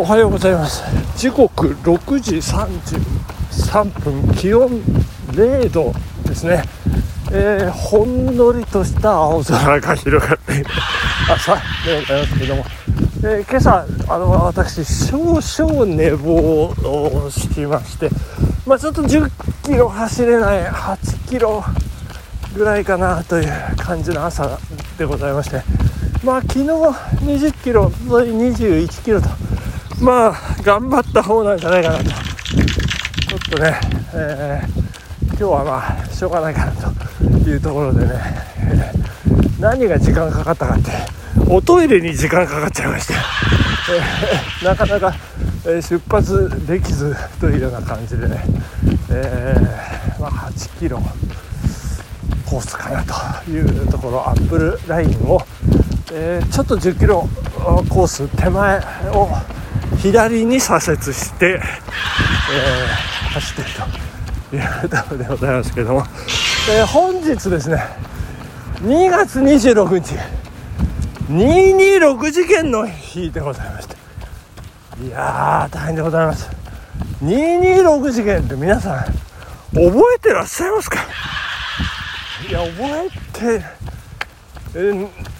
おはようございます。時刻6時33分気温0度ですね、えー、ほんのりとした青空が広がっている朝でございますけども、えー、今朝あの私少々寝坊をしましてまあ、ちょっと10キロ走れない8キロぐらいかなという感じの朝でございまして。まあ昨日20キロ21キロとまあ頑張った方なんじゃないかなと。ちょっとね、えー、今日はまあしょうがないかなというところでね、えー、何が時間かかったかっておトイレに時間かかっちゃいまして、えー、なかなか、え出発できずというような感じでね、えまあ、8キロコースかなというところアップルラインを、えちょっと10キロコース手前を左に左折して、えー、走っているというところでございますけども、えー、本日ですね2月26日226事件の日でございまして。いやー大変でございます。226事件って皆さん覚えてらっしゃいますか？いや覚えて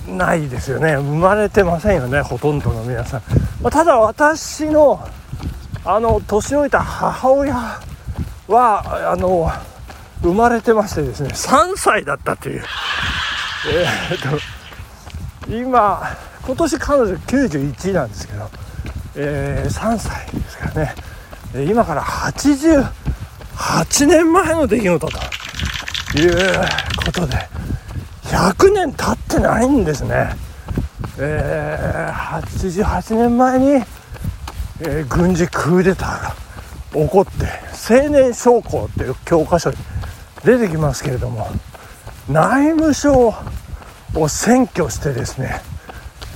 ないですよね。生まれてませんよねほとんどの皆さん、まあ、ただ私のあの年老いた母親はあの生まれてましてですね3歳だったという。えー、っと今今年彼女91なんですけど、えー、3歳ですからね。今から88年前の出来事ということで100年経ってないんですね、えー、88年前に、えー、軍事クーデターが起こって青年将校っていう教科書に出てきますけれども内務省を占拠してですね、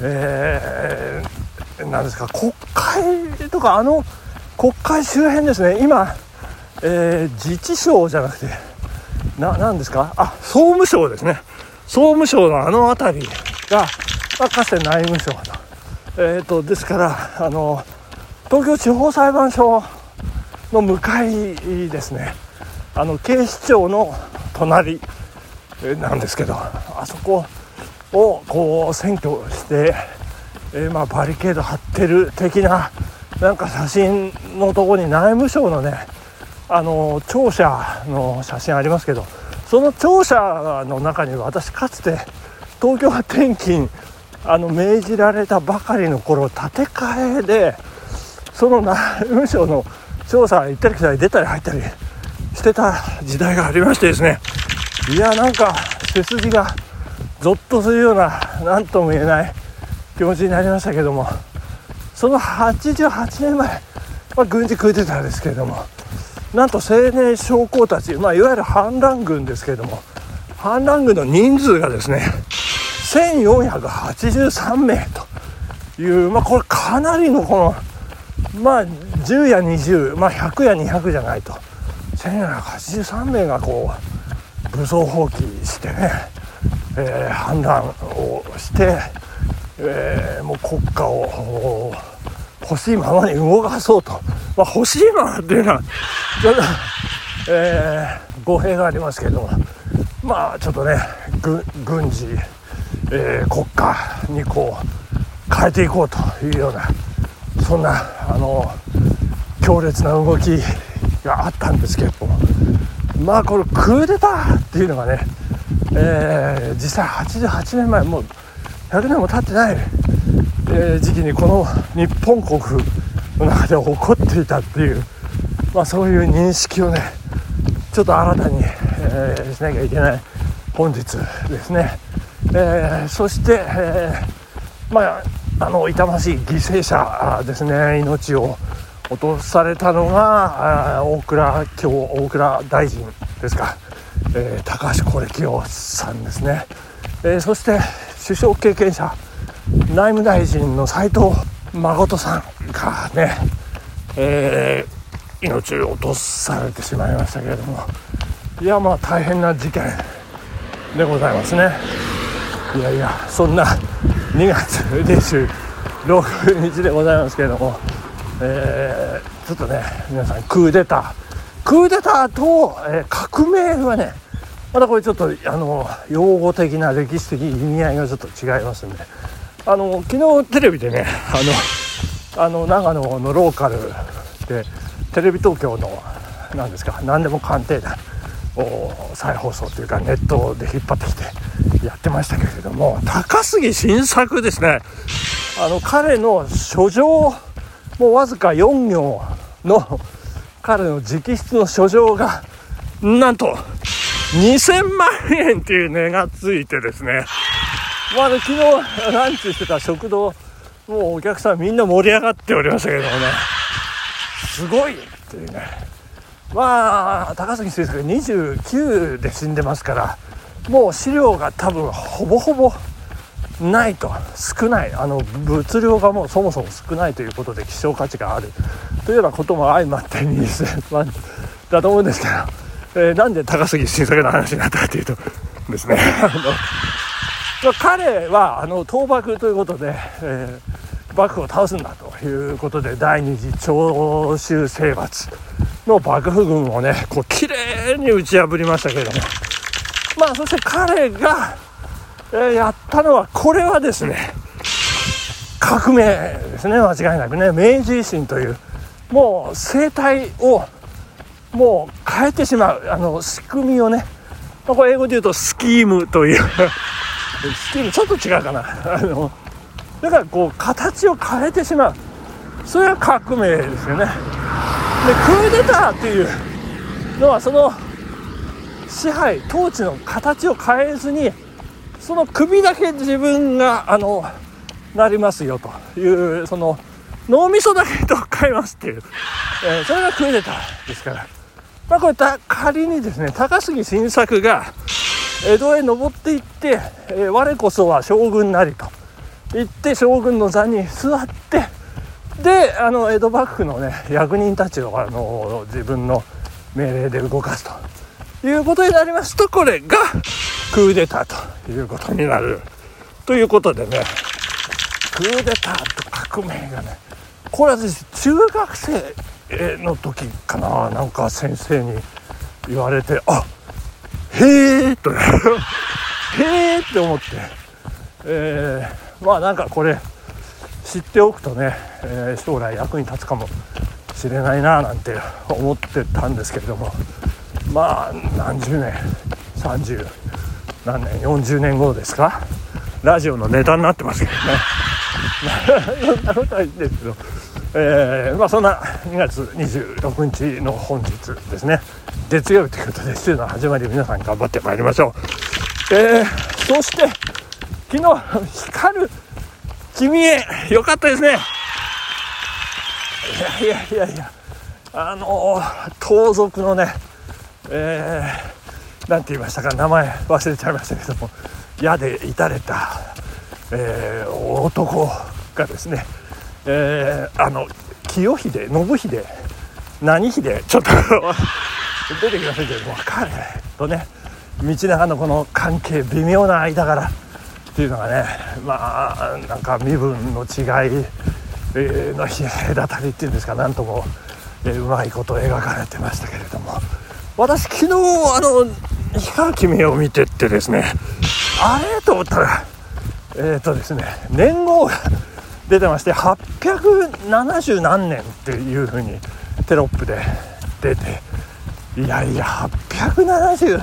えー、なんですか国会とかあの国会周辺ですね今、えー、自治省じゃなくてななんですか？あ総務省ですね。総務省のあの辺りが、まあ、かつて内務省と,、えーと、ですからあの東京地方裁判所の向かいですね。あの警視庁の隣なんですけどあそこをこう占拠して、えー、まあ、バリケード張ってる的ななんか写真のとこに内務省のねあの庁舎の写真ありますけどその庁舎の中に私かつて東京転勤あの命じられたばかりの頃建て替えでその内務省の調査行ったり来たり出たり入ったりしてた時代がありましてですね。いやなんか背筋がゾッとするような何とも言えない気持ちになりましたけどもその88年前、まあ、軍事クーデターですけれどもなんと青年将校たち、まあ、いわゆる反乱軍ですけれども反乱軍の人数がですね1483名という、まあ、これかなりのこの、まあ、10や20、まあ、100や200じゃないと1483名がこう武装蜂起してね、えー、反乱をして、えー、もう国家を欲しいままに動かそうと、まあ、欲しいままっていうのはちょっと、えー、語弊がありますけどもまあちょっとね軍事、えー、国家にこう変えていこうというようなそんなあの強烈な動きがあったんですけどもまあこれクーデターっていうのがね、えー、実際88年前もう100年も経ってないえー、時期にこの日本国の中で起こっていたっていう、まあ、そういう認識をねちょっと新たに、えー、しなきゃいけない本日ですね、えー、そして、えまああの痛ましい犠牲者ですね。命を落とされたのが大倉京大倉大臣ですか、え高橋是清さんですね、えそして首相経験者内務大臣の斉藤誠さんがね、えー、命を落とされてしまいましたけれどもいやまあ大変な事件でございますね。いやいやそんな2月26日でございますけれどもえー、ちょっとね皆さんクーデタークーデターと、えー、革命はねまたこれちょっとあの用語的な歴史的意味合いがちょっと違いますんであの昨日テレビでね あのあの長野のローカルでテレビ東京の何ですか何でも鑑定団を再放送というかネットで引っ張ってきてやってましたけれども高杉晋作ですね。あの彼の書状もうわずか4行の彼の直筆の書状がなんと2000万円っていう値がついてですね、まあ、昨日ランチしてた食堂もうお客さんみんな盛り上がっておりましたけどもね。すごいっていうね。まあ高杉先生が29で死んでますからもう資料が多分ほぼほぼないと。少ない。あの物量がもうそもそも少ないということで希少価値がある。というようなことも相まって2000万だと思うんですけどえー、なんで高杉晋作の話になったかというとですねあの彼はあの倒幕ということで、えー、幕府を倒すんだということで第二次長州征伐の幕府軍をねこう綺麗に打ち破りましたけれども。まあそして彼が、えー、やったのはこれはですね革命ですね。間違いなくね。明治維新というもう生態をもう変えてしまうあの仕組みをね、まあ、これ英語で言うとスキームという。スキームちょっと違うかな。あのだからこう形を変えてしまう。それは革命ですよね。でクーデターっていうのはその支配統治の形を変えずにその首だけ自分があのなりますよというその脳みそだけと変えますっていう、えー、それがクーデターですから。まあ、これ仮にですね高杉晋作が江戸へ登っていって、えー、我こそは将軍なりと言って将軍の座に座ってであの江戸幕府のね役人たちをあの自分の命令で動かすということになります。とこれがクーデターということになる。ということでねクーデターと革命がねこれは私中学生の時かななんか先生に言われてあへえと。へえって思って、えー、まあなんかこれ知っておくとね、えー、将来役に立つかもしれないななんて思ってたんですけれども。まあ何十年30何年40年後ですか。ラジオのネタになってますけどね。そんなことはいいんですけど。えー、まあそんな2月26日の本日ですね。月曜日ということで週の始まり皆さん頑張ってまいりましょう。えー、そして昨日光る君へよかったですね。いやいやいやいやあの盗賊のねえー、なんて言いましたか名前忘れちゃいましたけども矢で撃たれた、えー、男がですねえー、あの清秀信秀何秀ちょっと出てきませんけども彼とね道長のこの関係微妙な間柄っていうのがねまあなんか身分の違いの隔たりっていうんですか何とも、え、うまいこと描かれてましたけれども。私昨日あの光る君を見てってですねあれ？と思ったらえっ、ー、とですね年号が出てまして870何年っていう風にテロップで出ていやいや870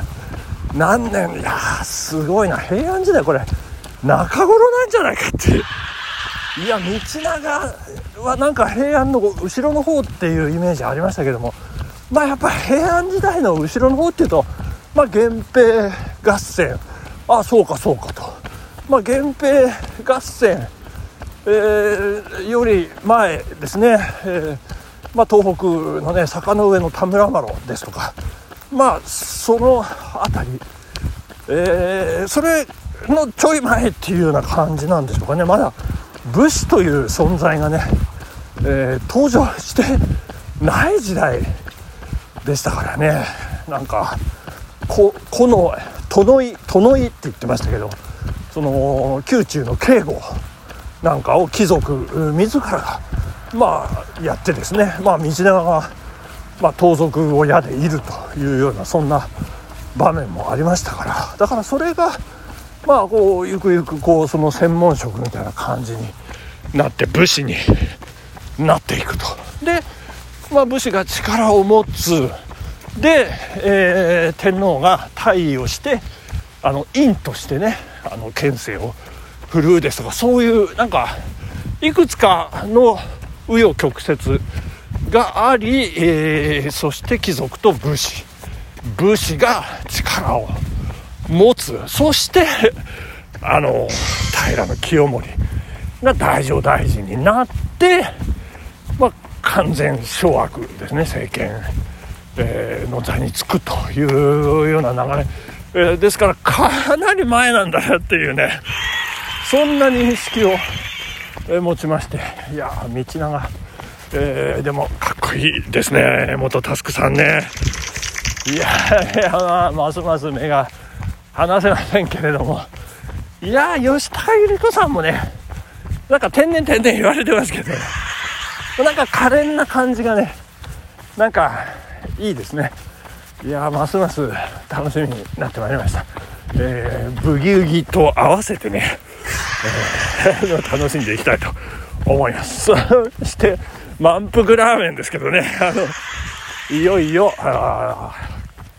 何年？いやすごいな。平安時代これ中頃なんじゃないかっていう。いや道長はなんか平安の後ろの方っていうイメージありましたけども。まあやっぱ平安時代の後ろの方っていうとまあ源平合戦。あそうかそうかと。まあ源平合戦。えー、より前ですね、えー、まあ、東北のね坂の上の田村麻呂ですとかまあその辺り、えー、それのちょい前っていうような感じなんでしょうかね。まだ武士という存在がね、え登場してない時代でしたからね。なんかここの殿井殿井って言ってましたけどその宮中の警護なんかを貴族自らがまあやってですね。まあ道長が、まあ、盗賊を矢でいるというようなそんな場面もありましたから。だからそれがまあこうゆくゆくこうその専門職みたいな感じになって武士になっていくと。で、まあ、武士が力を持つ。で、えー、天皇が退位をしてあの院としてねあの県政を振るうですとかそういうなんかいくつかの紆余曲折があり、えー、そして貴族と武士。武士が力を持つ。そしてあの平清盛が大乗大臣になって、まあ、完全掌握ですね政権、えー、の座につくというような流れ、えー、ですからかなり前なんだなっていうねそんな認識を、え持ちましていや道長、えー、でもかっこいいですね元タスクさんね。いやいやますます目が離せませんけれども。いや吉高由里子さんもねなんか天然天然言われてますけどなんか可憐な感じがねなんかいいですね。いやますます楽しみになってまいりました、えー、ブギウギと合わせてね、えー、楽しんでいきたいと思います。そして満腹ラーメンですけどね。あのいよいよ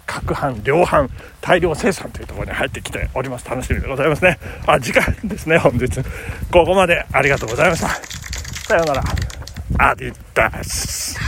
各班量販大量生産というところに入ってきております。楽しみでございますね。あ時間ですね本日。ここまでありがとうございました。さようなら。アディダス。